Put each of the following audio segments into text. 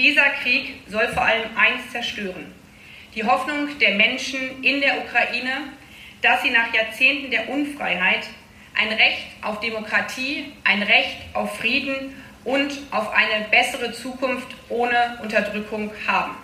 Dieser Krieg soll vor allem eins zerstören. Die Hoffnung der Menschen in der Ukraine, dass sie nach Jahrzehnten der Unfreiheit ein Recht auf Demokratie, ein Recht auf Frieden und auf eine bessere Zukunft ohne Unterdrückung haben.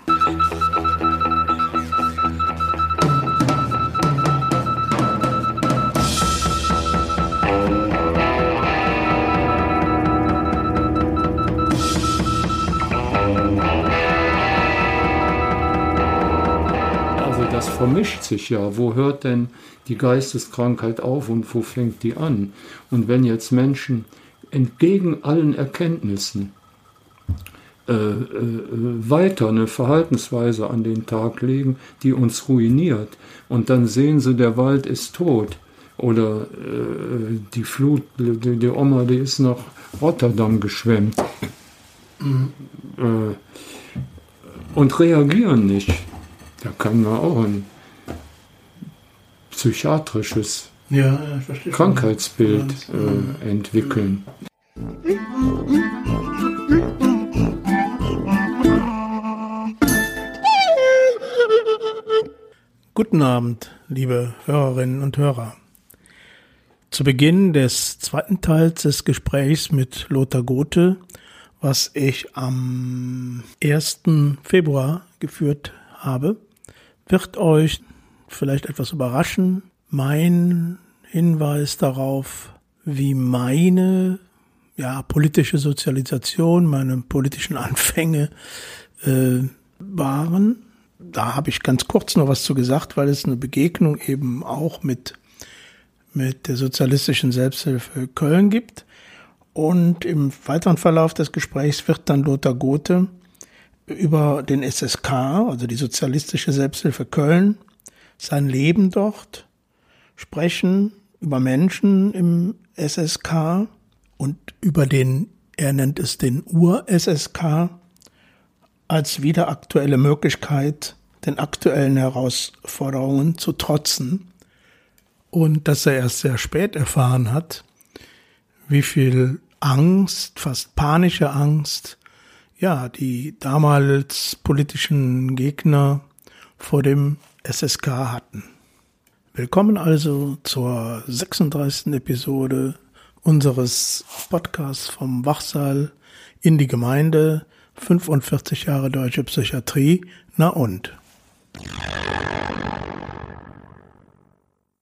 Vermischt sich ja. Wo hört denn die Geisteskrankheit auf und wo fängt die an? Und wenn jetzt Menschen entgegen allen Erkenntnissen äh, äh, weiter eine Verhaltensweise an den Tag legen, die uns ruiniert, und dann sehen sie, der Wald ist tot, oder äh, die Flut, die, die, Oma, die ist nach Rotterdam geschwemmt, mhm. und reagieren nicht. Da kann man auch ein psychiatrisches ja, Krankheitsbild äh, entwickeln. Guten Abend, liebe Hörerinnen und Hörer. Zu Beginn des zweiten Teils des Gesprächs mit Lothar Gothe, was ich am 1. Februar geführt habe, wird euch vielleicht etwas überraschen, mein Hinweis darauf, wie meine ja, politische Sozialisation, meine politischen Anfänge äh, waren. Da habe ich ganz kurz noch was zu gesagt, weil es eine Begegnung eben auch mit, mit der sozialistischen Selbsthilfe Köln gibt. Und im weiteren Verlauf des Gesprächs wird dann Lothar Gothe über den SSK, also die Sozialistische Selbsthilfe Köln, sein Leben dort sprechen, über Menschen im SSK und über den, er nennt es den Ur-SSK, als wieder aktuelle Möglichkeit, den aktuellen Herausforderungen zu trotzen. Und dass er erst sehr spät erfahren hat, wie viel Angst, fast panische Angst, ja, die damals politischen Gegner vor dem SSK hatten. Willkommen also zur 36. Episode unseres Podcasts vom Wachsaal in die Gemeinde 45 Jahre deutsche Psychiatrie. Na und?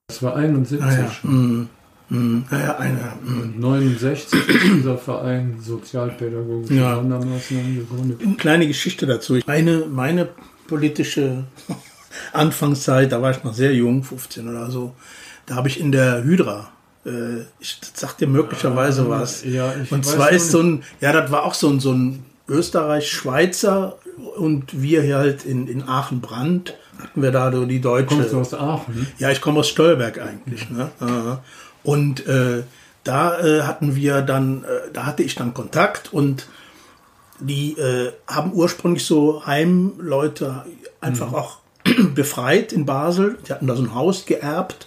Das war 71 ah, ja. Mm, ja, eine, mm. 69 ist unser Verein Sozialpädagogische ja. Sondermaßnahmen gegründet. Eine kleine Geschichte dazu. Meine, meine politische Anfangszeit, da war ich noch sehr jung, 15 oder so, da habe ich in der Hydra, äh, ich sag dir möglicherweise ah, was. Ja, ich und zwar ist so ein, ja, das war auch so ein, so ein Österreich-Schweizer und wir hier halt in, in Aachen-Brand hatten wir da so die deutsche. Kommst du aus Aachen? Ja, ich komme aus Stolberg eigentlich. Mhm. Ne? Und äh, da äh, hatten wir dann, äh, da hatte ich dann Kontakt und die äh, haben ursprünglich so Heimleute einfach mhm. auch befreit in Basel. Die hatten da so ein Haus geerbt,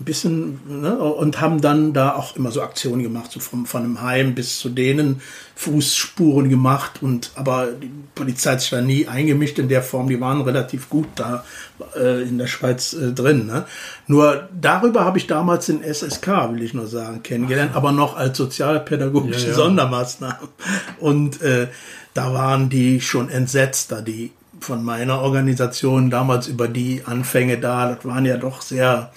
ein bisschen, ne, und haben dann da auch immer so Aktionen gemacht, so vom, von einem Heim bis zu denen Fußspuren gemacht und aber die Polizei hat sich da nie eingemischt in der Form, die waren relativ gut da äh, in der Schweiz äh, drin. Ne? Nur darüber habe ich damals den SSK, will ich nur sagen, kennengelernt, aber noch als sozialpädagogische ja, ja. Sondermaßnahmen. Und äh, da waren die schon entsetzt, da die von meiner Organisation damals über die Anfänge da, das waren ja doch sehr,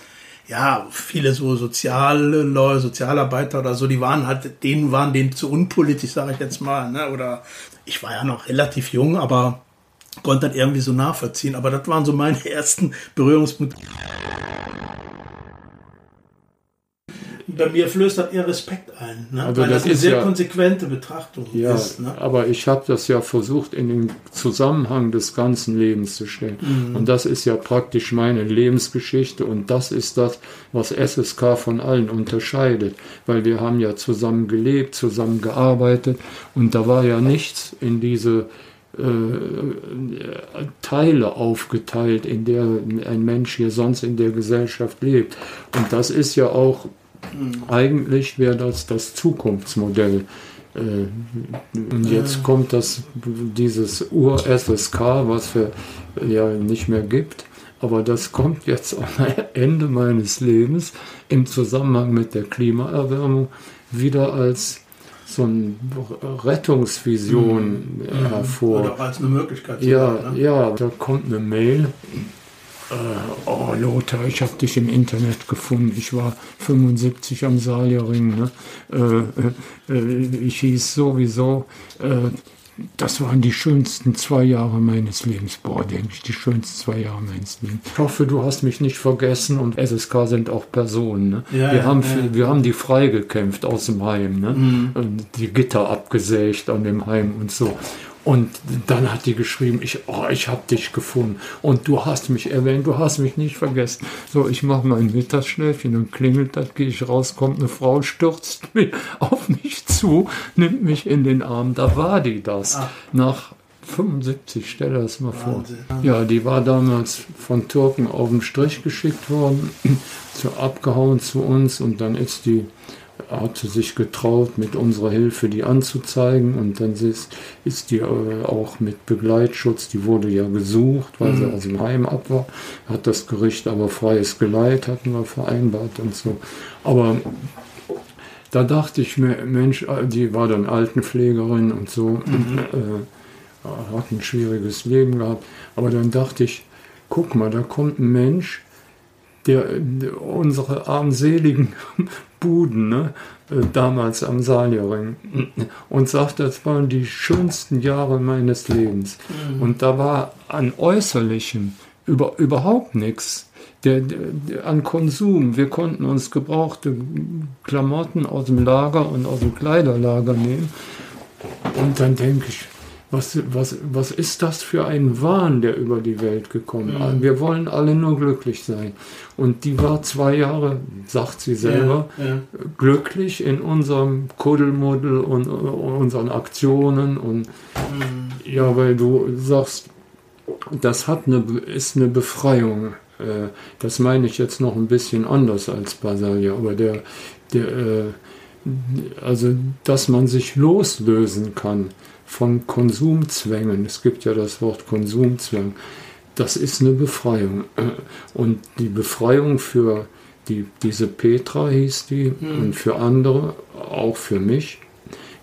ja, viele so soziale Leute, Sozialarbeiter oder so, die waren halt, denen waren denen zu unpolitisch, sage ich jetzt mal, ne? Oder ich war ja noch relativ jung, aber konnte das irgendwie so nachvollziehen. Aber das waren so meine ersten Berührungspunkte bei mir flößt eher Respekt ein, ne? also weil das, das eine sehr ja, konsequente Betrachtung ja, ist. Ne? Aber ich habe das ja versucht, in den Zusammenhang des ganzen Lebens zu stellen. Mhm. Und das ist ja praktisch meine Lebensgeschichte und das ist das, was SSK von allen unterscheidet, weil wir haben ja zusammen gelebt, zusammen gearbeitet und da war ja nichts in diese äh, Teile aufgeteilt, in der ein Mensch hier sonst in der Gesellschaft lebt. Und das ist ja auch eigentlich wäre das das Zukunftsmodell Äh, und jetzt kommt das, dieses Ur-SSK, was wir ja nicht mehr gibt. Aber das kommt jetzt am Ende meines Lebens im Zusammenhang mit der Klimaerwärmung wieder als so eine Rettungsvision mhm. hervor. Oder als eine Möglichkeit. Ja, sein, ne? ja, da kommt eine Mail. Äh, oh, Lothar, ich habe dich im Internet gefunden. Ich war 75 am Salierring. Ne? Äh, äh, ich hieß sowieso äh, das waren die schönsten zwei Jahre meines Lebens. Boah, denke ich, die schönsten zwei Jahre meines Lebens. Ich hoffe, du hast mich nicht vergessen und SSK sind auch Personen. Ne? Ja, wir, ja, haben ja. wir haben die freigekämpft aus dem Heim. Ne? Mhm. Die Gitter abgesägt an dem Heim und so. Und dann hat die geschrieben, ich, oh, ich habe dich gefunden und du hast mich erwähnt, du hast mich nicht vergessen. So, ich mache mein Mittagsschläfchen und klingelt das, gehe ich raus, kommt eine Frau, stürzt auf mich zu, nimmt mich in den Arm. Da war die das. Ach. Nach 75, stell dir das mal vor. Ja, die war damals von Türken auf den Strich geschickt worden, zu abgehauen zu uns und dann ist die hat sie sich getraut, mit unserer Hilfe die anzuzeigen und dann ist, ist die äh, auch mit Begleitschutz, die wurde ja gesucht, weil mhm. sie aus dem Heim ab war, hat das Gericht aber freies Geleit, hatten wir vereinbart und so. Aber da dachte ich mir, Mensch, äh, die war dann Altenpflegerin und so, mhm. äh, hat ein schwieriges Leben gehabt, aber dann dachte ich, guck mal, da kommt ein Mensch, der, der unsere armseligen Buden, ne? Äh, damals am Salierring, und sagte, das waren die schönsten Jahre meines Lebens. Mhm. Und da war an Äußerlichem über, überhaupt nichts. Der, der, an Konsum. Wir konnten uns gebrauchte Klamotten aus dem Lager und aus dem Kleiderlager nehmen. Und dann denke ich, was, was, was ist das für ein Wahn, der über die Welt gekommen ist? Mhm. Wir wollen alle nur glücklich sein. Und die war zwei Jahre, sagt sie selber, ja, ja. glücklich in unserem Kuddelmuddel und, unseren Aktionen. Und mhm. ja, weil du sagst, das hat eine, ist eine Befreiung. Äh, das meine ich jetzt noch ein bisschen anders als Basalia, aber der, der äh, also dass man sich loslösen kann von Konsumzwängen. Es gibt ja das Wort Konsumzwang. Das ist eine Befreiung. Und die Befreiung für die, diese Petra hieß die mhm. und für andere, auch für mich.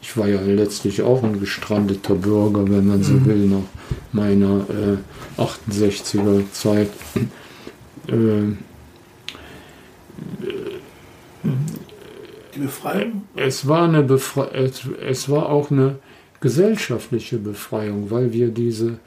Ich war ja letztlich auch ein gestrandeter Bürger, wenn man so mhm. will, nach meiner äh, 68er Zeit. Äh, die Befreiung? Es war eine Befreiung, es, es war auch eine gesellschaftliche Befreiung, weil wir diese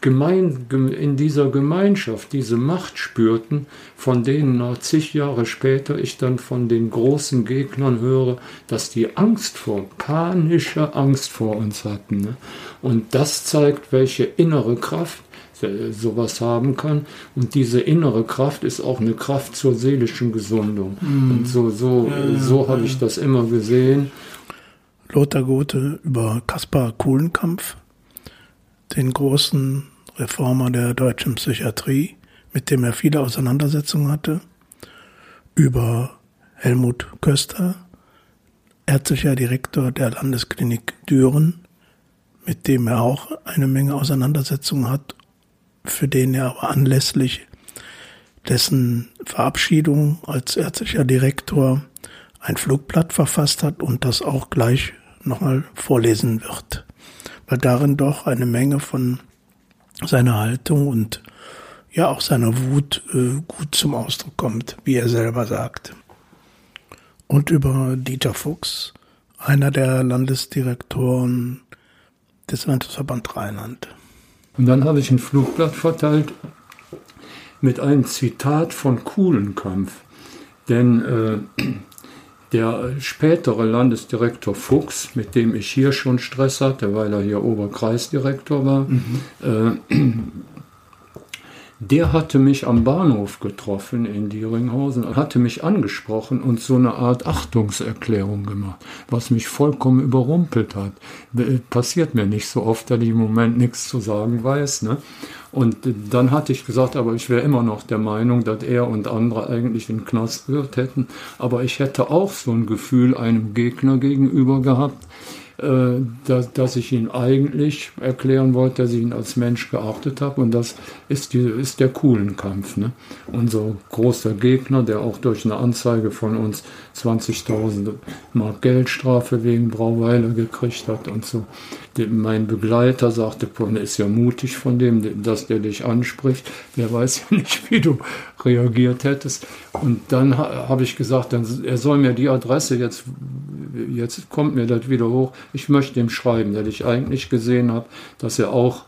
Gemein, in dieser Gemeinschaft diese Macht spürten, von denen noch zig Jahre später ich dann von den großen Gegnern höre, dass die Angst vor, panische Angst vor uns hatten. Ne? Und das zeigt, welche innere Kraft sowas haben kann. Und diese innere Kraft ist auch eine Kraft zur seelischen Gesundung. Mm. Und so, so, so habe ich das immer gesehen. Lothar Gothe über Kaspar Kuhlenkampf, den großen Reformer der deutschen Psychiatrie, mit dem er viele Auseinandersetzungen hatte, über Helmut Köster, ärztlicher Direktor der Landesklinik Düren, mit dem er auch eine Menge Auseinandersetzungen hat, für den er aber anlässlich dessen Verabschiedung als ärztlicher Direktor ein Flugblatt verfasst hat und das auch gleich nochmal vorlesen wird, weil darin doch eine Menge von seiner Haltung und ja auch seiner Wut äh, gut zum Ausdruck kommt, wie er selber sagt. Und über Dieter Fuchs, einer der Landesdirektoren des Landesverband Rheinland. Und dann habe ich ein Flugblatt verteilt mit einem Zitat von Kuhlenkampf. Denn äh, der spätere Landesdirektor Fuchs, mit dem ich hier schon Stress hatte, weil er hier Oberkreisdirektor war, mhm. äh, der hatte mich am Bahnhof getroffen in Dieringhausen und hatte mich angesprochen und so eine Art Achtungserklärung gemacht, was mich vollkommen überrumpelt hat. Passiert mir nicht so oft, dass ich im Moment nichts zu sagen weiß. Ne? Und dann hatte ich gesagt, aber ich wäre immer noch der Meinung, dass er und andere eigentlich in den Knast gehört hätten. Aber ich hätte auch so ein Gefühl einem Gegner gegenüber gehabt, äh, dass, dass ich ihn eigentlich erklären wollte, dass ich ihn als Mensch geachtet habe. Und das ist, die, ist der coolen Kampf. Ne? Unser großer Gegner, der auch durch eine Anzeige von uns 20.000 Mark Geldstrafe wegen Brauweiler gekriegt hat und so. Mein Begleiter sagte, ist ja mutig von dem, dass der dich anspricht. Der weiß ja nicht, wie du reagiert hättest. Und dann habe ich gesagt, dann, er soll mir die Adresse jetzt, jetzt kommt mir das wieder hoch. Ich möchte ihm schreiben, dass ich eigentlich gesehen habe, dass er auch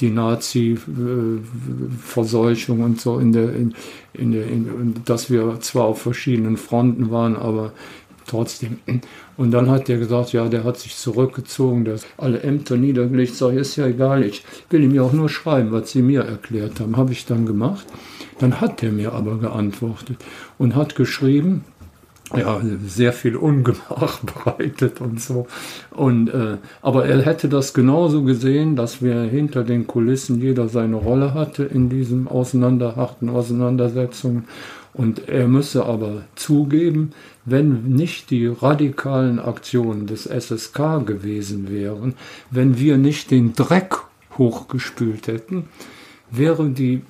die Nazi-Verseuchung und so in der, in, in der, in, dass wir zwar auf verschiedenen Fronten waren, aber trotzdem. Und dann hat der gesagt, ja, der hat sich zurückgezogen, der hat alle Ämter niedergelegt. Sag, ist ja egal, ich will ihm ja auch nur schreiben, was sie mir erklärt haben. Habe ich dann gemacht. Dann hat er mir aber geantwortet und hat geschrieben, ja, sehr viel Ungemach bereitet und so. Und, äh, aber er hätte das genauso gesehen, dass wir hinter den Kulissen jeder seine Rolle hatte in diesen auseinanderharten Auseinandersetzungen. Und er müsse aber zugeben, wenn nicht die radikalen Aktionen des SSK gewesen wären, wenn wir nicht den Dreck hochgespült hätten, wäre die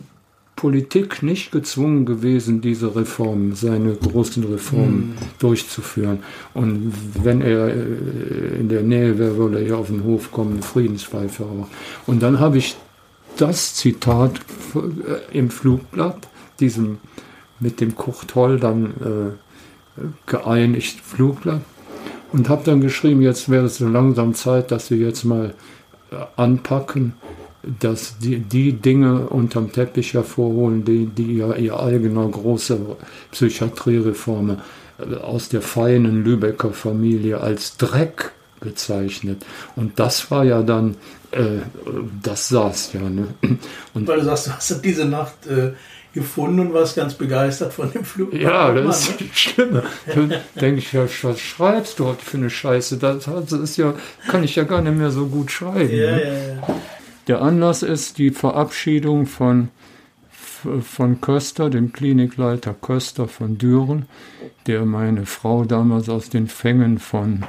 Politik nicht gezwungen gewesen, diese Reformen, seine großen Reformen mhm. durchzuführen. Und wenn er äh, in der Nähe wäre, würde er hier auf den Hof kommen, eine Friedenspfeife auch. Und dann habe ich das Zitat äh, im Flugblatt, diesem mit dem Kurt Holl dann äh, geeinigt Flugblatt, und habe dann geschrieben, jetzt wäre es so langsam Zeit, dass wir jetzt mal äh, anpacken dass die, die Dinge unterm Teppich hervorholen, die, die ja ihr eigener große Psychiatriereformer äh, aus der feinen Lübecker Familie als Dreck bezeichnet. Und das war ja dann, äh, das saß ja. Ne? Und Weil du sagst, du hast diese Nacht äh, gefunden und warst ganz begeistert von dem Flug. Ja, das ist ne? schlimm. Dann denke ich, ja, was schreibst du für eine Scheiße? Das, das ist ja, kann ich ja gar nicht mehr so gut schreiben. Ja, ne? ja, ja. Der Anlass ist die Verabschiedung von, von Köster, dem Klinikleiter Köster von Düren, der meine Frau damals aus den Fängen von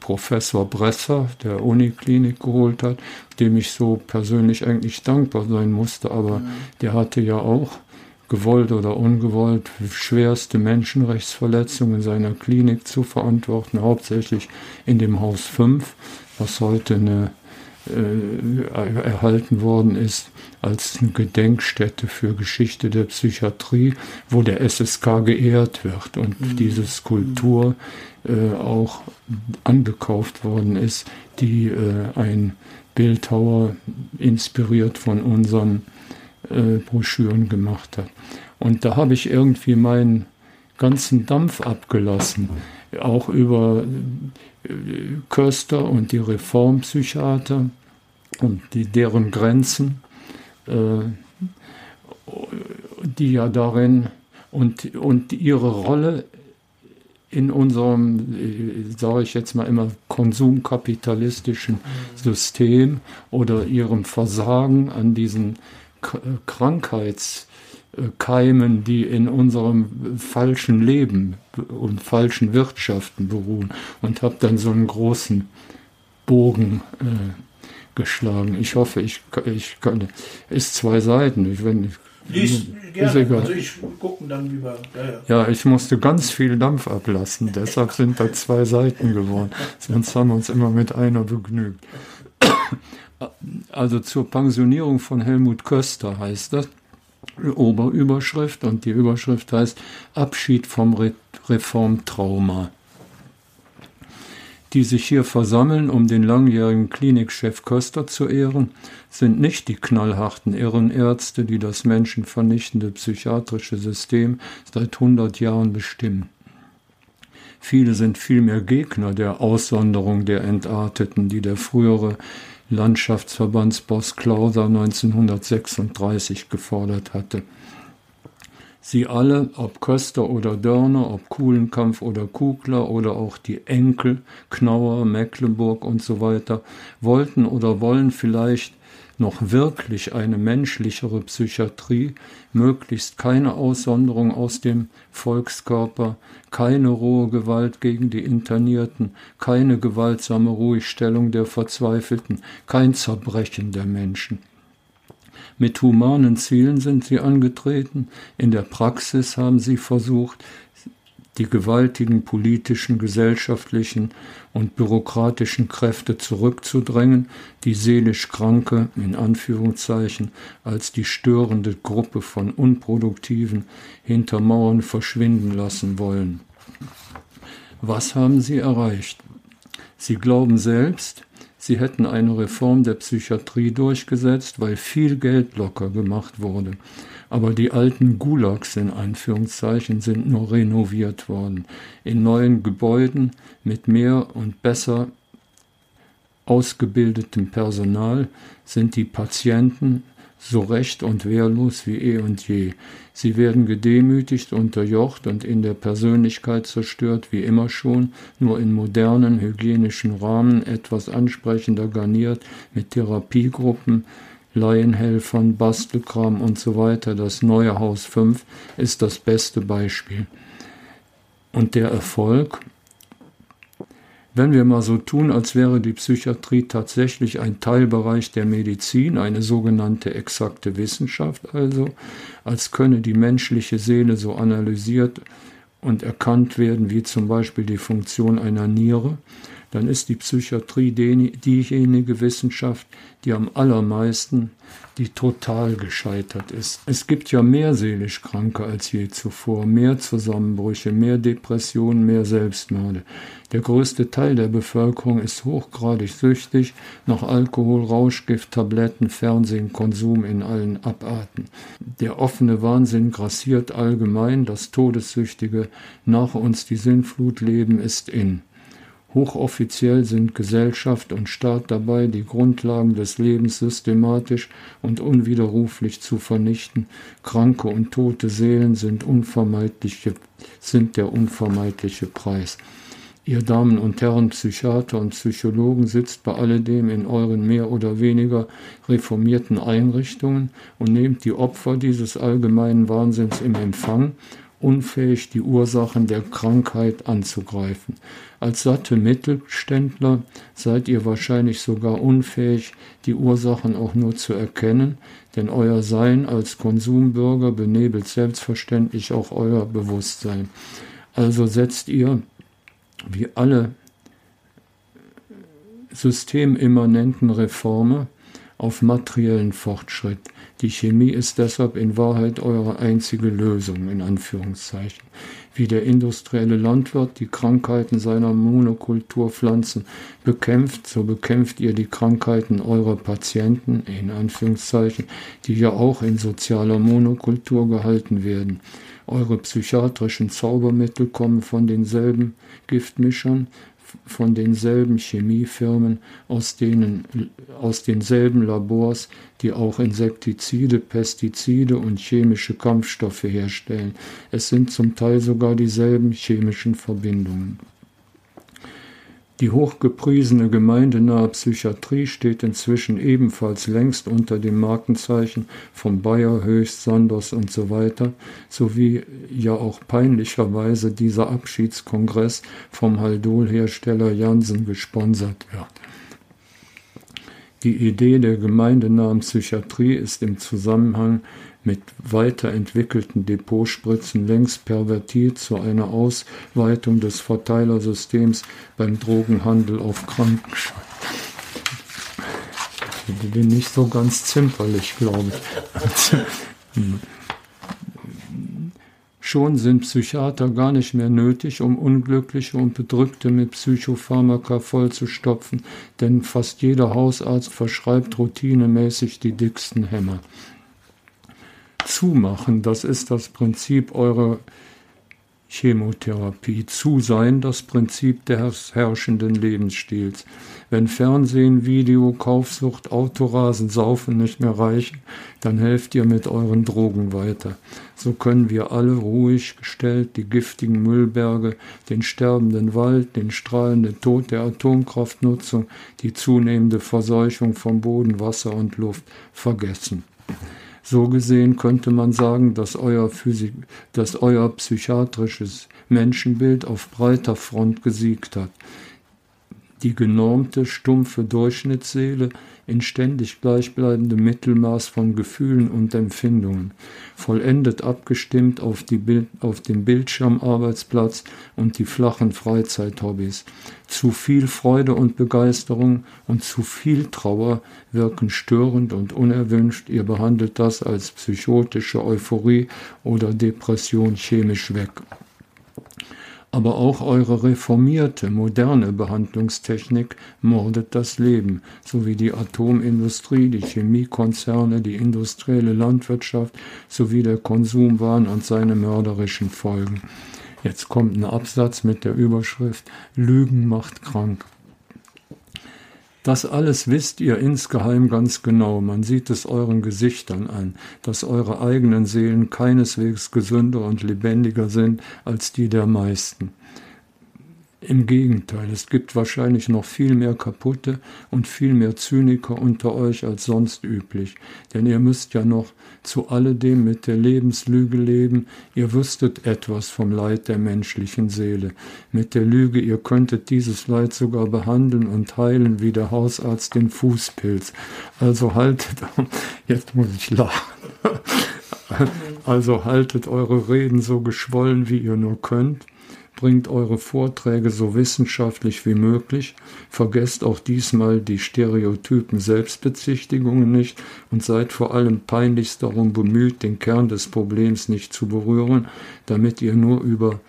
Professor Bresser der Uniklinik geholt hat, dem ich so persönlich eigentlich dankbar sein musste, aber mhm. der hatte ja auch gewollt oder ungewollt schwerste Menschenrechtsverletzungen in seiner Klinik zu verantworten, hauptsächlich in dem Haus 5, was heute eine äh, erhalten worden ist als eine Gedenkstätte für Geschichte der Psychiatrie, wo der SSK geehrt wird und mhm. diese Skulptur äh, auch angekauft worden ist, die äh, ein Bildhauer inspiriert von unseren äh, Broschüren gemacht hat. Und da habe ich irgendwie meinen ganzen Dampf abgelassen, auch über Köster und die Reformpsychiater und die, deren Grenzen, äh, die ja darin und, und ihre Rolle in unserem, äh, sage ich jetzt mal immer, konsumkapitalistischen System oder ihrem Versagen an diesen Krankheits- Keimen, die in unserem falschen Leben und falschen Wirtschaften beruhen und habe dann so einen großen Bogen äh, geschlagen. Ich hoffe, ich, ich kann. Ist zwei Seiten. Ich, wenn, Lies gerne. Egal. Also ich gucken dann lieber. Ja, ja. ja, ich musste ganz viel Dampf ablassen. Deshalb sind da zwei Seiten geworden. Sonst haben wir uns immer mit einer begnügt. Also zur Pensionierung von Helmut Köster heißt das. Oberüberschrift und die Überschrift heißt Abschied vom Re Reformtrauma. Die sich hier versammeln, um den langjährigen Klinikchef Köster zu ehren, sind nicht die knallharten Irrenärzte, die das menschenvernichtende psychiatrische System seit 100 Jahren bestimmen. Viele sind vielmehr Gegner der Aussonderung der Entarteten, die der frühere Landschaftsverbandsboss Klauser 1936 gefordert hatte. Sie alle, ob Köster oder Dörner, ob Kuhlenkampf oder Kugler oder auch die Enkel, Knauer, Mecklenburg und so weiter, wollten oder wollen vielleicht noch wirklich eine menschlichere Psychiatrie, möglichst keine Aussonderung aus dem Volkskörper, keine rohe Gewalt gegen die Internierten, keine gewaltsame Ruhigstellung der Verzweifelten, kein Zerbrechen der Menschen. Mit humanen Zielen sind sie angetreten, in der Praxis haben sie versucht, die gewaltigen politischen, gesellschaftlichen und bürokratischen Kräfte zurückzudrängen, die seelisch Kranke in Anführungszeichen als die störende Gruppe von Unproduktiven hinter Mauern verschwinden lassen wollen. Was haben sie erreicht? Sie glauben selbst, sie hätten eine Reform der Psychiatrie durchgesetzt, weil viel Geld locker gemacht wurde. Aber die alten Gulags in Anführungszeichen sind nur renoviert worden. In neuen Gebäuden mit mehr und besser ausgebildetem Personal sind die Patienten so recht und wehrlos wie eh und je. Sie werden gedemütigt, unterjocht und in der Persönlichkeit zerstört, wie immer schon, nur in modernen hygienischen Rahmen etwas ansprechender garniert mit Therapiegruppen, Laienhelfern, Bastelkram und so weiter. Das neue Haus 5 ist das beste Beispiel. Und der Erfolg, wenn wir mal so tun, als wäre die Psychiatrie tatsächlich ein Teilbereich der Medizin, eine sogenannte exakte Wissenschaft also, als könne die menschliche Seele so analysiert und erkannt werden, wie zum Beispiel die Funktion einer Niere, dann ist die Psychiatrie diejenige Wissenschaft, die am allermeisten, die total gescheitert ist. Es gibt ja mehr seelisch Kranke als je zuvor, mehr Zusammenbrüche, mehr Depressionen, mehr Selbstmorde. Der größte Teil der Bevölkerung ist hochgradig süchtig nach Alkohol, Rauschgift, Tabletten, Fernsehen, Konsum in allen Abarten. Der offene Wahnsinn grassiert allgemein, das Todessüchtige nach uns die Sinnflut leben ist in. Hochoffiziell sind Gesellschaft und Staat dabei, die Grundlagen des Lebens systematisch und unwiderruflich zu vernichten. Kranke und tote Seelen sind, unvermeidliche, sind der unvermeidliche Preis. Ihr Damen und Herren Psychiater und Psychologen sitzt bei alledem in euren mehr oder weniger reformierten Einrichtungen und nehmt die Opfer dieses allgemeinen Wahnsinns im Empfang unfähig, die Ursachen der Krankheit anzugreifen. Als satte Mittelständler seid ihr wahrscheinlich sogar unfähig, die Ursachen auch nur zu erkennen, denn euer Sein als Konsumbürger benebelt selbstverständlich auch euer Bewusstsein. Also setzt ihr, wie alle systemimmanenten Reformer, auf materiellen Fortschritt. Die Chemie ist deshalb in Wahrheit eure einzige Lösung, in Anführungszeichen. Wie der industrielle Landwirt die Krankheiten seiner Monokulturpflanzen bekämpft, so bekämpft ihr die Krankheiten eurer Patienten, in Anführungszeichen, die ja auch in sozialer Monokultur gehalten werden. Eure psychiatrischen Zaubermittel kommen von denselben Giftmischern, von denselben Chemiefirmen, aus, denen, aus denselben Labors, die auch Insektizide, Pestizide und chemische Kampfstoffe herstellen. Es sind zum Teil sogar dieselben chemischen Verbindungen. Die hochgepriesene gemeindenahe Psychiatrie steht inzwischen ebenfalls längst unter dem Markenzeichen von Bayer, Höchst, Sanders und so weiter, sowie ja auch peinlicherweise dieser Abschiedskongress vom Haldol-Hersteller Janssen gesponsert wird. Die Idee der gemeindenahen Psychiatrie ist im Zusammenhang mit weiterentwickelten Depotspritzen längst pervertiert zu einer Ausweitung des Verteilersystems beim Drogenhandel auf Krankenschein. Ich bin nicht so ganz zimperlich, glaube ich. Schon sind Psychiater gar nicht mehr nötig, um Unglückliche und Bedrückte mit Psychopharmaka vollzustopfen, denn fast jeder Hausarzt verschreibt routinemäßig die dicksten Hämmer zumachen. Das ist das Prinzip eurer Chemotherapie. Zu sein das Prinzip des herrschenden Lebensstils. Wenn Fernsehen, Video, Kaufsucht, Autorasen, Saufen nicht mehr reichen, dann helft ihr mit euren Drogen weiter. So können wir alle ruhig gestellt die giftigen Müllberge, den sterbenden Wald, den strahlenden Tod der Atomkraftnutzung, die zunehmende Verseuchung von Boden, Wasser und Luft vergessen. So gesehen könnte man sagen, dass euer, Physik, dass euer psychiatrisches Menschenbild auf breiter Front gesiegt hat. Die genormte, stumpfe Durchschnittsseele in ständig gleichbleibendem Mittelmaß von Gefühlen und Empfindungen, vollendet abgestimmt auf, Bild, auf den Bildschirmarbeitsplatz und die flachen Freizeithobbys. Zu viel Freude und Begeisterung und zu viel Trauer wirken störend und unerwünscht. Ihr behandelt das als psychotische Euphorie oder Depression chemisch weg aber auch eure reformierte, moderne Behandlungstechnik mordet das Leben, sowie die Atomindustrie, die Chemiekonzerne, die industrielle Landwirtschaft sowie der Konsumwahn und seine mörderischen Folgen. Jetzt kommt ein Absatz mit der Überschrift Lügen macht krank. Das alles wisst ihr insgeheim ganz genau, man sieht es euren Gesichtern an, dass eure eigenen Seelen keineswegs gesünder und lebendiger sind als die der meisten. Im Gegenteil, es gibt wahrscheinlich noch viel mehr kaputte und viel mehr Zyniker unter euch als sonst üblich, denn ihr müsst ja noch zu alledem mit der Lebenslüge leben, ihr wüsstet etwas vom Leid der menschlichen Seele. Mit der Lüge, ihr könntet dieses Leid sogar behandeln und heilen wie der Hausarzt den Fußpilz. Also haltet, jetzt muss ich lachen. Also haltet eure Reden so geschwollen, wie ihr nur könnt bringt eure Vorträge so wissenschaftlich wie möglich, vergesst auch diesmal die stereotypen Selbstbezichtigungen nicht und seid vor allem peinlichst darum bemüht, den Kern des Problems nicht zu berühren, damit ihr nur über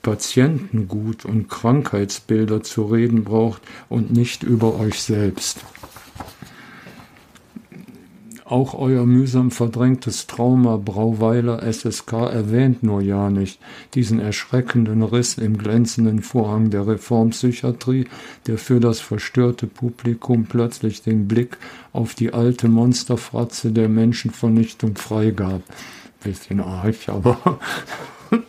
Patientengut und Krankheitsbilder zu reden braucht und nicht über euch selbst. Auch euer mühsam verdrängtes Trauma Brauweiler SSK erwähnt nur ja nicht diesen erschreckenden Riss im glänzenden Vorhang der Reformpsychiatrie, der für das verstörte Publikum plötzlich den Blick auf die alte Monsterfratze der Menschenvernichtung freigab. Bisschen arg, aber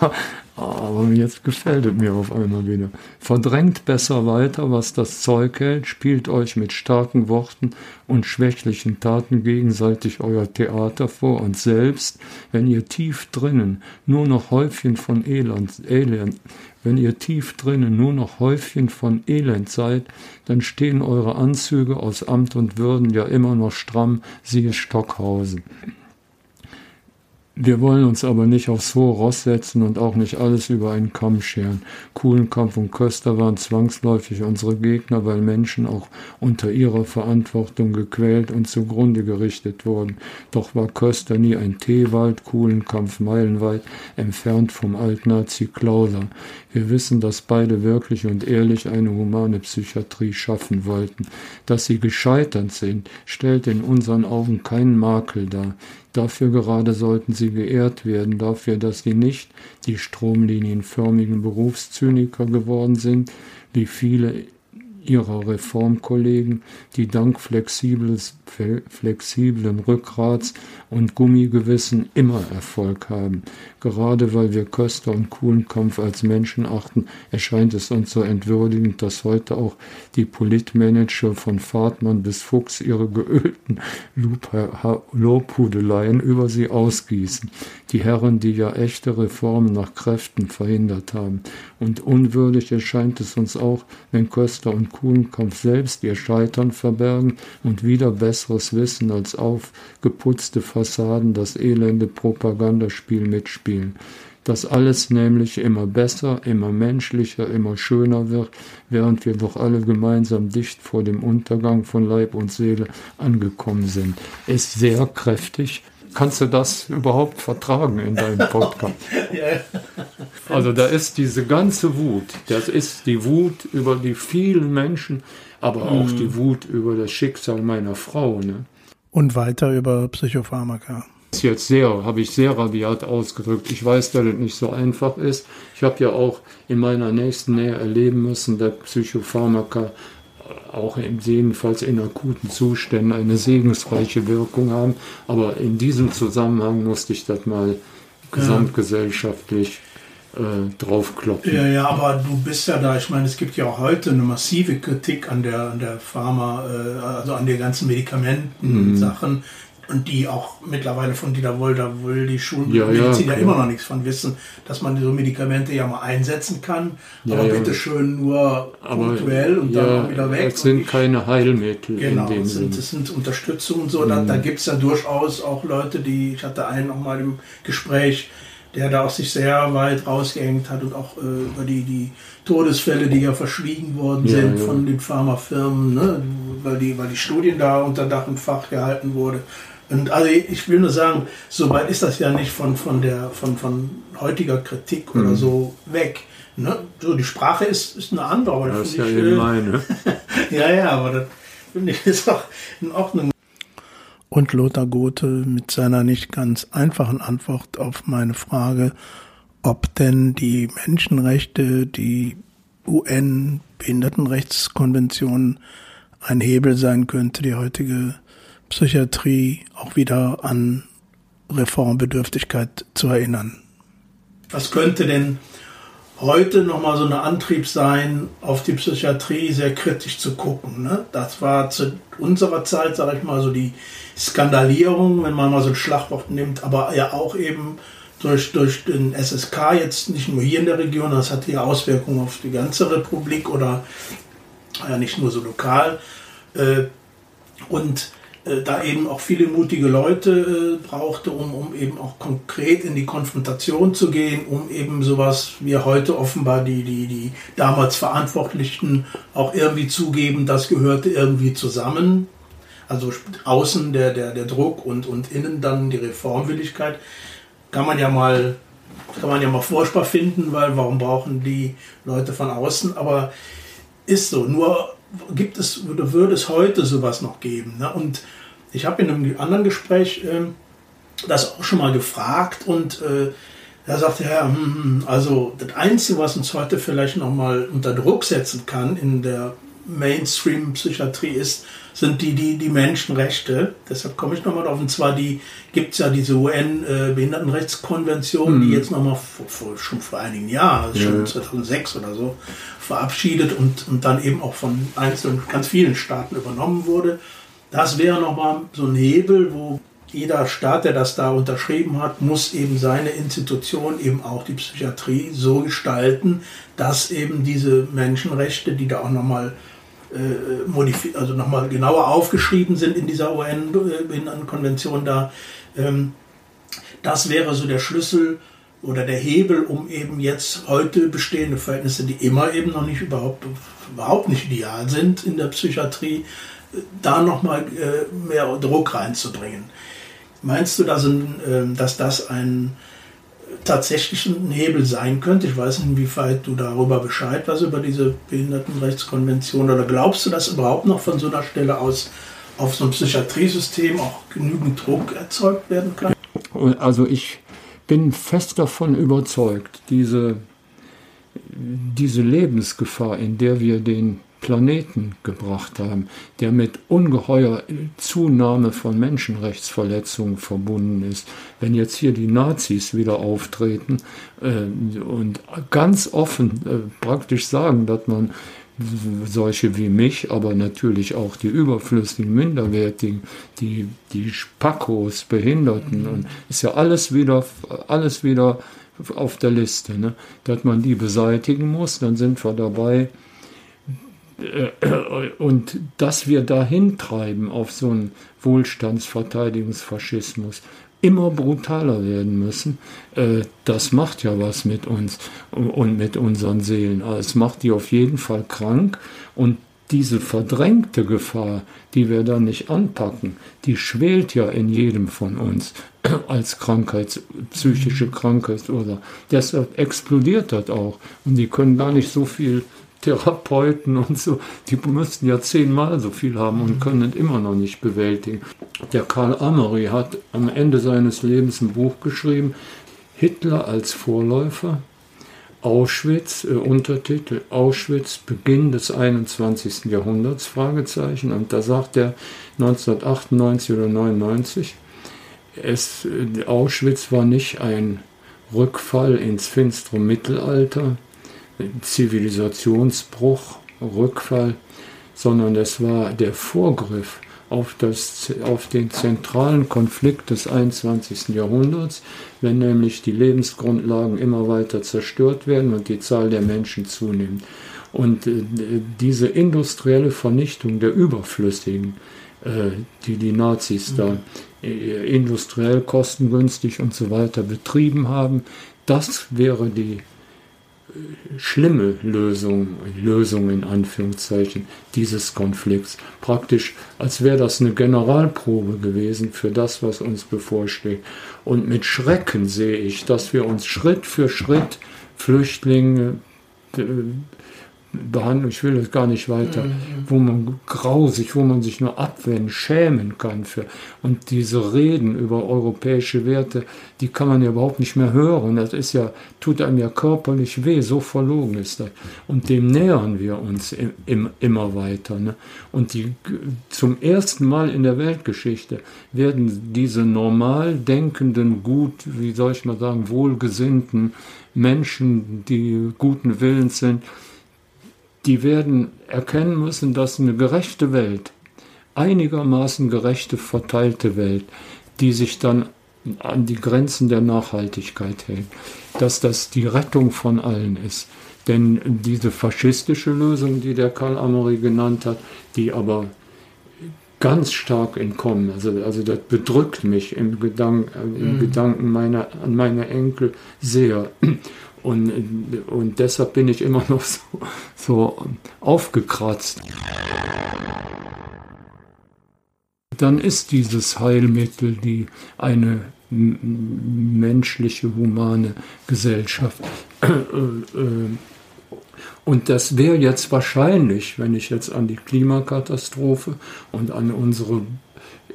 aber jetzt gefällt es mir auf einmal wieder. Verdrängt besser weiter, was das Zeug hält, spielt euch mit starken Worten und schwächlichen Taten gegenseitig euer Theater vor und selbst, wenn ihr tief drinnen nur noch Häufchen von Elend, Elend, wenn ihr tief drinnen nur noch Häufchen von Elend seid, dann stehen eure Anzüge aus Amt und Würden ja immer noch stramm, siehe Stockhausen. Wir wollen uns aber nicht aufs hohe Ross setzen und auch nicht alles über einen Kamm scheren. Kuhlenkampf und Köster waren zwangsläufig unsere Gegner, weil Menschen auch unter ihrer Verantwortung gequält und zugrunde gerichtet wurden. Doch war Köster nie ein Teewald, Kuhlenkampf meilenweit entfernt vom Altnazi Klauser. Wir wissen, dass beide wirklich und ehrlich eine humane Psychiatrie schaffen wollten. Dass sie gescheitert sind, stellt in unseren Augen keinen Makel dar. Dafür gerade sollten sie geehrt werden, dafür, dass sie nicht die stromlinienförmigen Berufszyniker geworden sind, wie viele ihrer Reformkollegen, die dank flexibles, flexiblen Rückgrats und Gummigewissen immer Erfolg haben. Gerade weil wir Köster und Kuhlenkampf als Menschen achten, erscheint es uns so entwürdigend, dass heute auch die Politmanager von Fahrtmann bis Fuchs ihre geölten Lobhudeleien über sie ausgießen. Die Herren, die ja echte Reformen nach Kräften verhindert haben. Und unwürdig erscheint es uns auch, wenn Köster und Kuhlenkampf selbst ihr Scheitern verbergen und wieder besseres Wissen als aufgeputzte Fassaden das elende Propagandaspiel mitspielen. Dass alles nämlich immer besser, immer menschlicher, immer schöner wird, während wir doch alle gemeinsam dicht vor dem Untergang von Leib und Seele angekommen sind, ist sehr kräftig. Kannst du das überhaupt vertragen in deinem Podcast? Also da ist diese ganze Wut, das ist die Wut über die vielen Menschen, aber auch die Wut über das Schicksal meiner Frau. Ne? Und weiter über Psychopharmaka. Es jetzt sehr, habe ich sehr rabiat ausgedrückt. Ich weiß, dass es nicht so einfach ist. Ich habe ja auch in meiner nächsten Nähe erleben müssen, dass Psychopharmaka auch im, jedenfalls in akuten Zuständen eine segensreiche Wirkung haben. Aber in diesem Zusammenhang musste ich das mal gesamtgesellschaftlich äh, draufkloppen. Ja, ja, aber du bist ja da, ich meine, es gibt ja auch heute eine massive Kritik an der, an der Pharma, äh, also an den ganzen Medikamenten-Sachen. Mhm. Und die auch mittlerweile von Dieter Woll, da will die Schulmedizin ja, ja, immer noch nichts von wissen, dass man so Medikamente ja mal einsetzen kann, ja, aber ja. bitteschön nur punktuell und dann auch wieder weg. Es sind keine Heilmittel. Genau, in dem es sind, es sind Unterstützungen und so. Mhm. Da, da gibt es ja durchaus auch Leute, die, ich hatte einen noch mal im Gespräch, der da auch sich sehr weit rausgehängt hat und auch äh, über die, die Todesfälle, die ja verschwiegen worden ja, sind ja. von den Pharmafirmen, ne? weil, die, weil die Studien da unter Dach und Fach gehalten wurde. Und also ich will nur sagen, so weit ist das ja nicht von, von, der, von, von heutiger Kritik mhm. oder so weg. Ne? So, die Sprache ist, ist eine andere. Aber das ist ja ich, eben meine. ja, ja, aber das finde ich ist auch in Ordnung und Lothar Gothe mit seiner nicht ganz einfachen Antwort auf meine Frage, ob denn die Menschenrechte, die UN-Behindertenrechtskonvention ein Hebel sein könnte, die heutige Psychiatrie auch wieder an Reformbedürftigkeit zu erinnern. Was könnte denn heute nochmal so ein Antrieb sein, auf die Psychiatrie sehr kritisch zu gucken? Ne? Das war zu unserer Zeit, sage ich mal, so die Skandalierung, wenn man mal so ein Schlagwort nimmt, aber ja auch eben durch, durch den SSK jetzt nicht nur hier in der Region, das hatte ja Auswirkungen auf die ganze Republik oder ja nicht nur so lokal. Äh, und da eben auch viele mutige Leute äh, brauchte, um, um eben auch konkret in die Konfrontation zu gehen, um eben sowas wie heute offenbar die, die, die damals Verantwortlichen auch irgendwie zugeben, das gehörte irgendwie zusammen. Also außen der, der, der Druck und, und innen dann die Reformwilligkeit. Kann man ja mal, kann man ja mal furchtbar finden, weil warum brauchen die Leute von außen? Aber ist so. Nur gibt es, würde, würde es heute sowas noch geben. Ne? Und ich habe in einem anderen Gespräch äh, das auch schon mal gefragt und äh, da sagte er, hm, hm, also das Einzige, was uns heute vielleicht noch mal unter Druck setzen kann in der Mainstream-Psychiatrie ist, sind die, die, die Menschenrechte. Deshalb komme ich nochmal drauf. Und zwar die gibt es ja diese UN-Behindertenrechtskonvention, mhm. die jetzt nochmal schon vor einigen Jahren, also schon 2006 oder so, verabschiedet und, und dann eben auch von einzelnen, ganz vielen Staaten übernommen wurde. Das wäre nochmal so ein Hebel, wo jeder Staat, der das da unterschrieben hat, muss eben seine Institution, eben auch die Psychiatrie, so gestalten, dass eben diese Menschenrechte, die da auch nochmal äh, also nochmal genauer aufgeschrieben sind in dieser UN-Konvention da. Ähm, das wäre so der Schlüssel oder der Hebel, um eben jetzt heute bestehende Verhältnisse, die immer eben noch nicht überhaupt, überhaupt nicht ideal sind in der Psychiatrie, da nochmal äh, mehr Druck reinzubringen. Meinst du, dass, ein, äh, dass das ein tatsächlichen Hebel sein könnte. Ich weiß nicht, inwieweit du darüber Bescheid weißt, über diese Behindertenrechtskonvention. Oder glaubst du, dass überhaupt noch von so einer Stelle aus auf so ein Psychiatriesystem auch genügend Druck erzeugt werden kann? Also ich bin fest davon überzeugt, diese, diese Lebensgefahr, in der wir den Planeten gebracht haben, der mit ungeheuer Zunahme von Menschenrechtsverletzungen verbunden ist. Wenn jetzt hier die Nazis wieder auftreten äh, und ganz offen äh, praktisch sagen, dass man solche wie mich, aber natürlich auch die überflüssigen, minderwertigen, die, die Spackos, Behinderten, und ist ja alles wieder, alles wieder auf der Liste, ne? dass man die beseitigen muss, dann sind wir dabei, und dass wir dahin treiben auf so einen Wohlstandsverteidigungsfaschismus, immer brutaler werden müssen, äh, das macht ja was mit uns und mit unseren Seelen. Also es macht die auf jeden Fall krank und diese verdrängte Gefahr, die wir dann nicht anpacken, die schwelt ja in jedem von uns als Krankheit, psychische Krankheit oder deshalb explodiert das auch und die können gar nicht so viel Therapeuten und so, die müssten ja zehnmal so viel haben und können es immer noch nicht bewältigen. Der Karl Amery hat am Ende seines Lebens ein Buch geschrieben, Hitler als Vorläufer, Auschwitz, äh, Untertitel Auschwitz, Beginn des 21. Jahrhunderts, Fragezeichen. Und da sagt er 1998 oder 99, es, äh, Auschwitz war nicht ein Rückfall ins finstere Mittelalter, Zivilisationsbruch, Rückfall, sondern es war der Vorgriff auf, das, auf den zentralen Konflikt des 21. Jahrhunderts, wenn nämlich die Lebensgrundlagen immer weiter zerstört werden und die Zahl der Menschen zunimmt. Und äh, diese industrielle Vernichtung der Überflüssigen, äh, die die Nazis da äh, industriell kostengünstig und so weiter betrieben haben, das wäre die schlimme Lösung, Lösung in Anführungszeichen dieses Konflikts. Praktisch, als wäre das eine Generalprobe gewesen für das, was uns bevorsteht. Und mit Schrecken sehe ich, dass wir uns Schritt für Schritt Flüchtlinge Behandlung, ich will das gar nicht weiter, mhm. wo man grausig, wo man sich nur abwenden, schämen kann für. Und diese Reden über europäische Werte, die kann man ja überhaupt nicht mehr hören. Das ist ja, tut einem ja körperlich weh, so verlogen ist das. Und dem nähern wir uns im, im, immer weiter. Ne? Und die, zum ersten Mal in der Weltgeschichte werden diese normal denkenden, gut, wie soll ich mal sagen, wohlgesinnten Menschen, die guten Willens sind, die werden erkennen müssen, dass eine gerechte Welt, einigermaßen gerechte, verteilte Welt, die sich dann an die Grenzen der Nachhaltigkeit hält, dass das die Rettung von allen ist. Denn diese faschistische Lösung, die der Karl Amory genannt hat, die aber ganz stark entkommen. Also, also das bedrückt mich im, Gedank, im mhm. Gedanken meiner, an meine Enkel sehr. Und, und deshalb bin ich immer noch so, so aufgekratzt. Dann ist dieses Heilmittel die eine menschliche, humane Gesellschaft. Und das wäre jetzt wahrscheinlich, wenn ich jetzt an die Klimakatastrophe und an unsere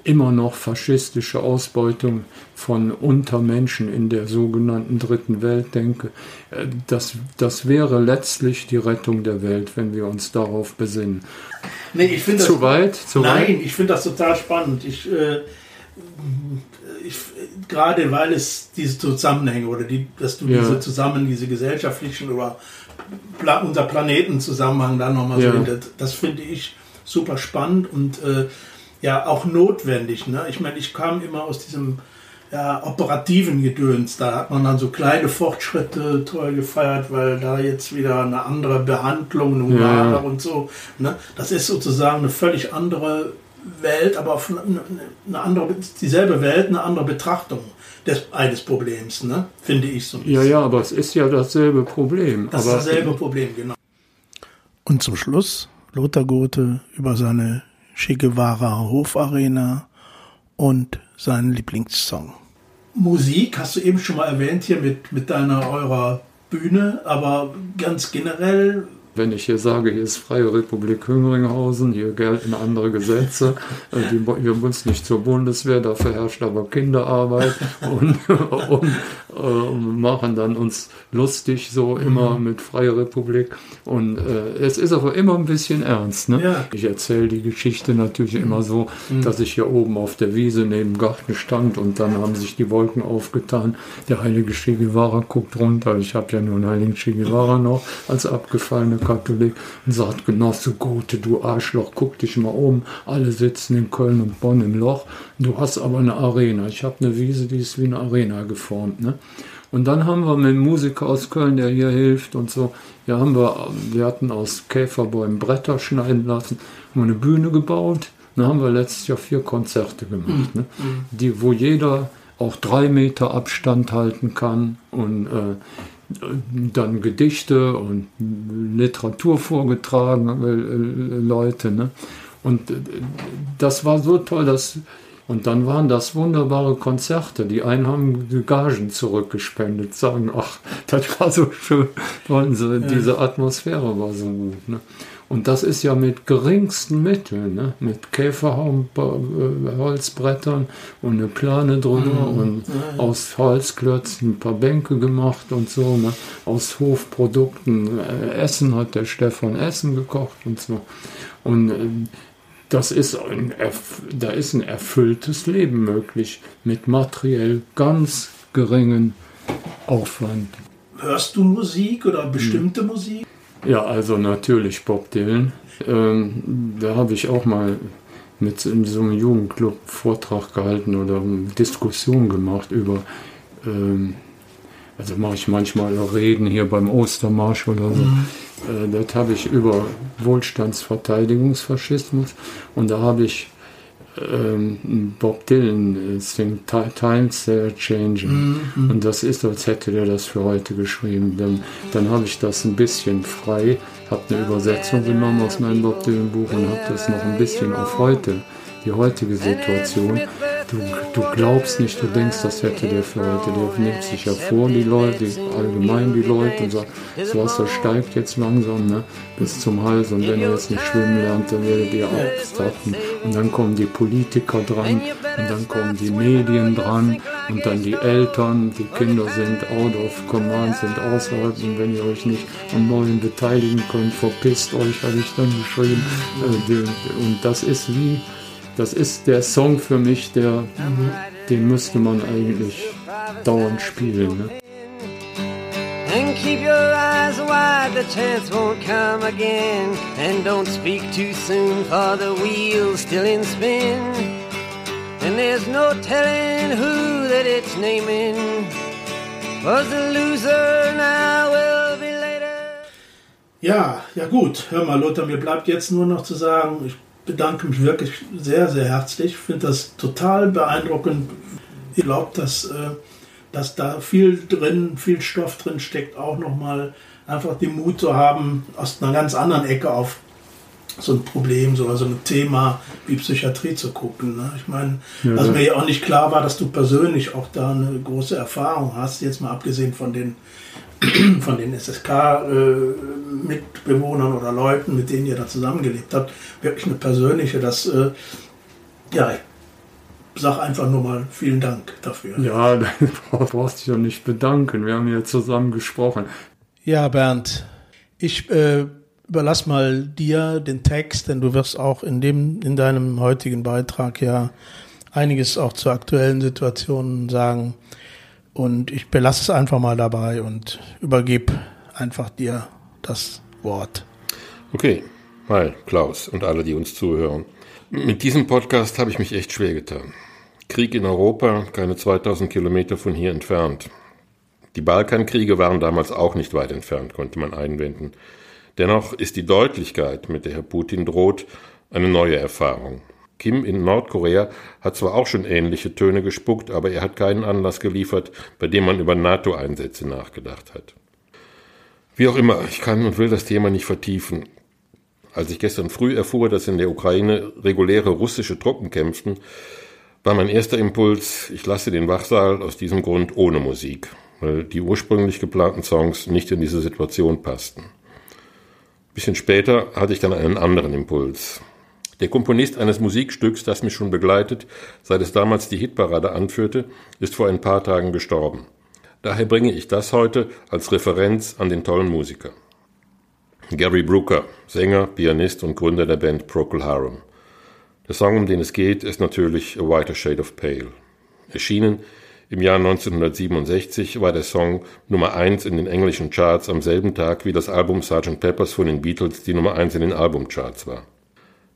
immer noch faschistische Ausbeutung von Untermenschen in der sogenannten Dritten Welt denke, äh, das, das wäre letztlich die Rettung der Welt, wenn wir uns darauf besinnen. Nee, ich finde zu weit. Zu nein, weit? ich finde das total spannend. Ich, äh, ich, gerade weil es diese Zusammenhänge oder die, dass du ja. diese zusammen diese gesellschaftlichen oder unser Planetenzusammenhang da nochmal ja. so, das, das finde ich super spannend und äh, ja auch notwendig. Ne? Ich meine, ich kam immer aus diesem ja, operativen Gedöns. Da hat man dann so kleine Fortschritte toll gefeiert, weil da jetzt wieder eine andere Behandlung, eine ja. und so. Ne? Das ist sozusagen eine völlig andere Welt, aber auf eine andere, dieselbe Welt, eine andere Betrachtung des, eines Problems, ne? finde ich so. Ja, ja, aber es ist ja dasselbe Problem. Das aber ist dasselbe Problem, genau. Und zum Schluss Lothar Gothe über seine Che Guevara Hofarena und seinen Lieblingssong. Musik hast du eben schon mal erwähnt hier mit, mit deiner eurer Bühne, aber ganz generell, wenn ich hier sage, hier ist Freie Republik Hüngringhausen, hier gelten andere Gesetze, äh, die, wir müssen nicht zur Bundeswehr, dafür herrscht aber Kinderarbeit und, und äh, machen dann uns lustig so immer mhm. mit Freie Republik. Und äh, es ist aber immer ein bisschen ernst. Ne? Ja. Ich erzähle die Geschichte natürlich mhm. immer so, mhm. dass ich hier oben auf der Wiese neben dem Garten stand und dann haben sich die Wolken aufgetan. Der heilige Che Guevara guckt runter. Ich habe ja nur einen heiligen Che Guevara noch als abgefallene Katholik und sagt, Genosse Gute, du Arschloch, guck dich mal um. Alle sitzen in Köln und Bonn im Loch. Du hast aber eine Arena. Ich habe eine Wiese, die ist wie eine Arena geformt. Ne? Und dann haben wir mit einem Musiker aus Köln, der hier hilft und so, ja, haben wir, wir hatten aus Käferbäumen Bretter schneiden lassen, haben eine Bühne gebaut. Dann haben wir letztes Jahr vier Konzerte gemacht, mhm. ne? Die, wo jeder auch drei Meter Abstand halten kann und äh, dann Gedichte und Literatur vorgetragen, äh, Leute. Ne? Und äh, das war so toll, dass Und dann waren das wunderbare Konzerte. Die einen haben die Gagen zurückgespendet, sagen, ach, das war so schön. Sie, diese Atmosphäre war so gut. Ne? Und das ist ja mit geringsten Mitteln, ne? mit Käferholzbrettern und eine Plane drüber mhm. und ja. aus Holzklötzen ein paar Bänke gemacht und so. Ne? Aus Hofprodukten äh, Essen hat der Stefan Essen gekocht und so. Und äh, das ist ein, da ist ein erfülltes Leben möglich mit materiell ganz geringen Aufwand. Hörst du Musik oder bestimmte hm. Musik? Ja, also natürlich Bob Dylan. Ähm, da habe ich auch mal mit in so einem Jugendclub Vortrag gehalten oder eine Diskussion gemacht über, ähm, also mache ich manchmal Reden hier beim Ostermarsch oder so. Mhm. Äh, das habe ich über Wohlstandsverteidigungsfaschismus und da habe ich ähm, Bob Dylan äh, singt Times They are Changing. Mm -hmm. Und das ist, als hätte der das für heute geschrieben. Dann, dann habe ich das ein bisschen frei, habe eine Übersetzung genommen aus meinem Bob Dylan Buch und habe das noch ein bisschen auf heute, die heutige Situation Du, du glaubst nicht, du denkst, das hätte der für heute. Der nimmt sich ja vor, die Leute, allgemein die Leute, und sagt, das Wasser steigt jetzt langsam ne, bis zum Hals und wenn ihr jetzt nicht schwimmen lernt, dann werdet ihr abstatten. Und dann kommen die Politiker dran und dann kommen die Medien dran und dann die Eltern, die Kinder sind out of command, sind außerhalb und wenn ihr euch nicht am Neuen beteiligen könnt, verpisst euch, habe ich dann geschrieben. Äh, und das ist wie das ist der Song für mich, der, den müsste man eigentlich dauernd spielen. Ne? And keep your eyes wide, the chance won't come again. And don't speak too soon, for the wheel's still in spin. And there's no telling who that it's naming. Was the loser now will be later. Ja, ja gut. Hör mal, Lothar, mir bleibt jetzt nur noch zu sagen, ich bedanke mich wirklich sehr, sehr herzlich. Ich finde das total beeindruckend. Ich glaube, dass, äh, dass da viel drin, viel Stoff drin steckt, auch nochmal einfach den Mut zu haben, aus einer ganz anderen Ecke auf so ein Problem, so also ein Thema wie Psychiatrie zu gucken. Ne? Ich meine, ja, dass mir ja auch nicht klar war, dass du persönlich auch da eine große Erfahrung hast, jetzt mal abgesehen von den von den SSK-Mitbewohnern äh, oder Leuten, mit denen ihr da zusammengelebt habt, wirklich eine persönliche, das, äh, ja, ich sag einfach nur mal vielen Dank dafür. Ja, du brauchst dich doch nicht bedanken, wir haben ja zusammen gesprochen. Ja, Bernd, ich äh, überlass mal dir den Text, denn du wirst auch in dem, in deinem heutigen Beitrag ja einiges auch zur aktuellen Situation sagen. Und ich belasse es einfach mal dabei und übergebe einfach dir das Wort. Okay, hi Klaus und alle, die uns zuhören. Mit diesem Podcast habe ich mich echt schwer getan. Krieg in Europa, keine 2000 Kilometer von hier entfernt. Die Balkankriege waren damals auch nicht weit entfernt, konnte man einwenden. Dennoch ist die Deutlichkeit, mit der Herr Putin droht, eine neue Erfahrung. Kim in Nordkorea hat zwar auch schon ähnliche Töne gespuckt, aber er hat keinen Anlass geliefert, bei dem man über NATO-Einsätze nachgedacht hat. Wie auch immer, ich kann und will das Thema nicht vertiefen. Als ich gestern früh erfuhr, dass in der Ukraine reguläre russische Truppen kämpften, war mein erster Impuls, ich lasse den Wachsaal aus diesem Grund ohne Musik, weil die ursprünglich geplanten Songs nicht in diese Situation passten. Ein bisschen später hatte ich dann einen anderen Impuls. Der Komponist eines Musikstücks, das mich schon begleitet, seit es damals die Hitparade anführte, ist vor ein paar Tagen gestorben. Daher bringe ich das heute als Referenz an den tollen Musiker. Gary Brooker, Sänger, Pianist und Gründer der Band Procol Harum. Der Song, um den es geht, ist natürlich A Whiter Shade of Pale. Erschienen im Jahr 1967 war der Song Nummer 1 in den englischen Charts am selben Tag wie das Album Sgt. Peppers von den Beatles die Nummer 1 in den Albumcharts war.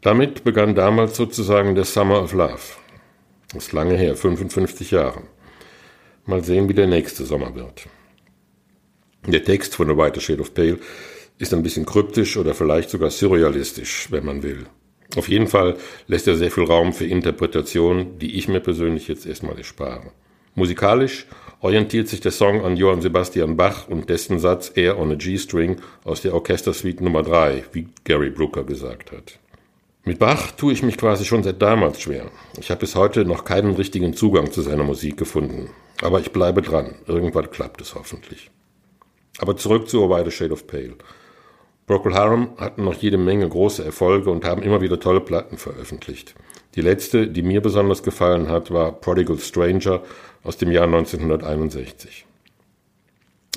Damit begann damals sozusagen der Summer of Love. Das ist lange her, 55 Jahre. Mal sehen, wie der nächste Sommer wird. Der Text von The White Shade of Pale ist ein bisschen kryptisch oder vielleicht sogar surrealistisch, wenn man will. Auf jeden Fall lässt er sehr viel Raum für Interpretationen, die ich mir persönlich jetzt erstmal erspare. Musikalisch orientiert sich der Song an Johann Sebastian Bach und dessen Satz Air on a G-String aus der Orchestersuite Nummer 3, wie Gary Brooker gesagt hat. Mit Bach tue ich mich quasi schon seit damals schwer. Ich habe bis heute noch keinen richtigen Zugang zu seiner Musik gefunden. Aber ich bleibe dran. Irgendwann klappt es hoffentlich. Aber zurück zu A White Shade of Pale. Procol Harum hatten noch jede Menge große Erfolge und haben immer wieder tolle Platten veröffentlicht. Die letzte, die mir besonders gefallen hat, war Prodigal Stranger aus dem Jahr 1961.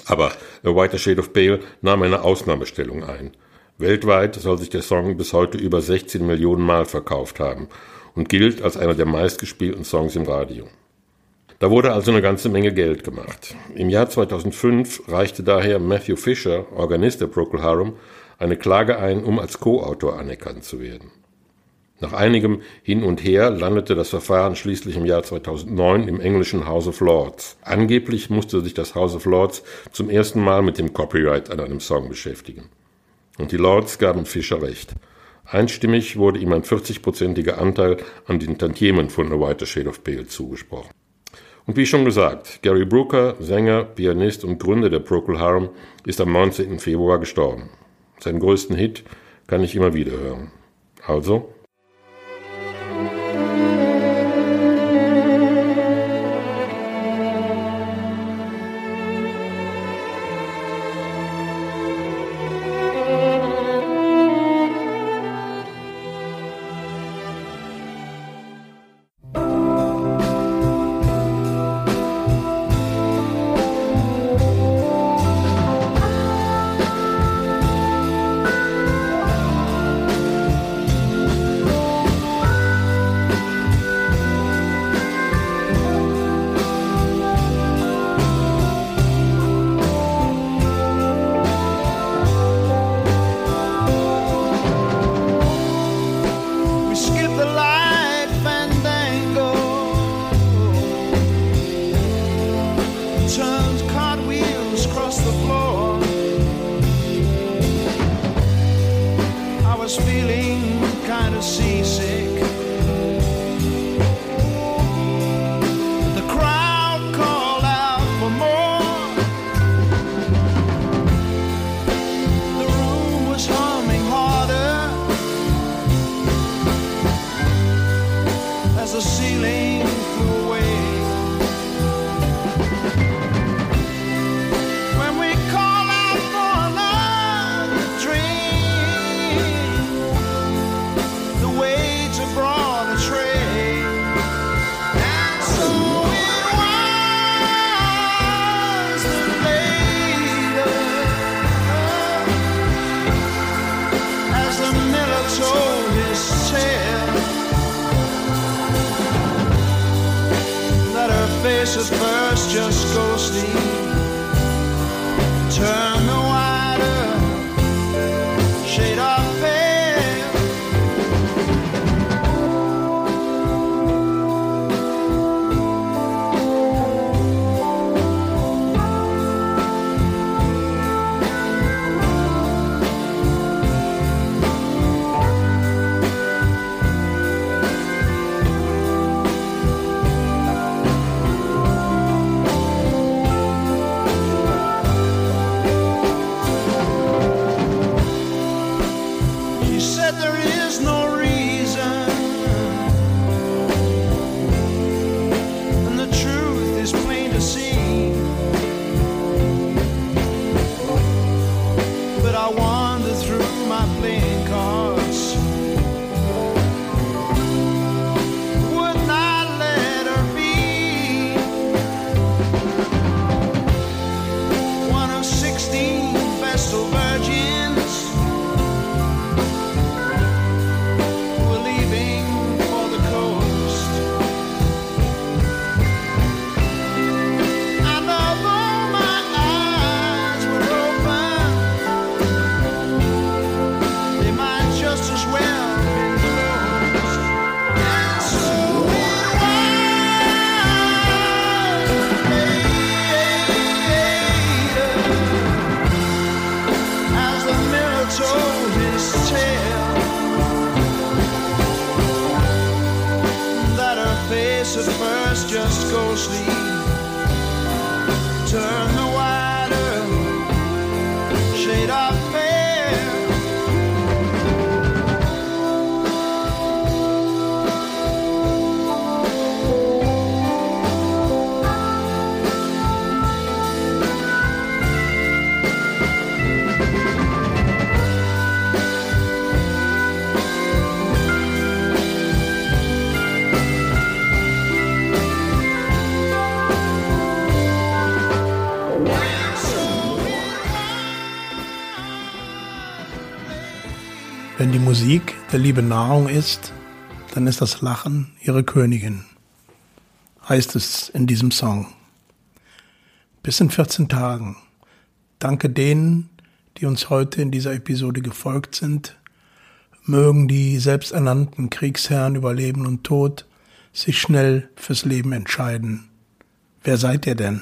Aber A White Shade of Pale nahm eine Ausnahmestellung ein. Weltweit soll sich der Song bis heute über 16 Millionen Mal verkauft haben und gilt als einer der meistgespielten Songs im Radio. Da wurde also eine ganze Menge Geld gemacht. Im Jahr 2005 reichte daher Matthew Fisher, Organist der Procol Harum, eine Klage ein, um als Co-Autor anerkannt zu werden. Nach einigem Hin und Her landete das Verfahren schließlich im Jahr 2009 im englischen House of Lords. Angeblich musste sich das House of Lords zum ersten Mal mit dem Copyright an einem Song beschäftigen. Und die Lords gaben Fischer recht. Einstimmig wurde ihm ein 40-prozentiger Anteil an den Tantiemen von A White Shade of Pale zugesprochen. Und wie schon gesagt, Gary Brooker, Sänger, Pianist und Gründer der Procol Harum, ist am 19. Februar gestorben. Seinen größten Hit kann ich immer wieder hören. Also, kisses first, just go sleep. Turn der Liebe Nahrung ist, dann ist das Lachen ihre Königin, heißt es in diesem Song. Bis in 14 Tagen. Danke denen, die uns heute in dieser Episode gefolgt sind. Mögen die selbsternannten Kriegsherren über Leben und Tod sich schnell fürs Leben entscheiden. Wer seid ihr denn?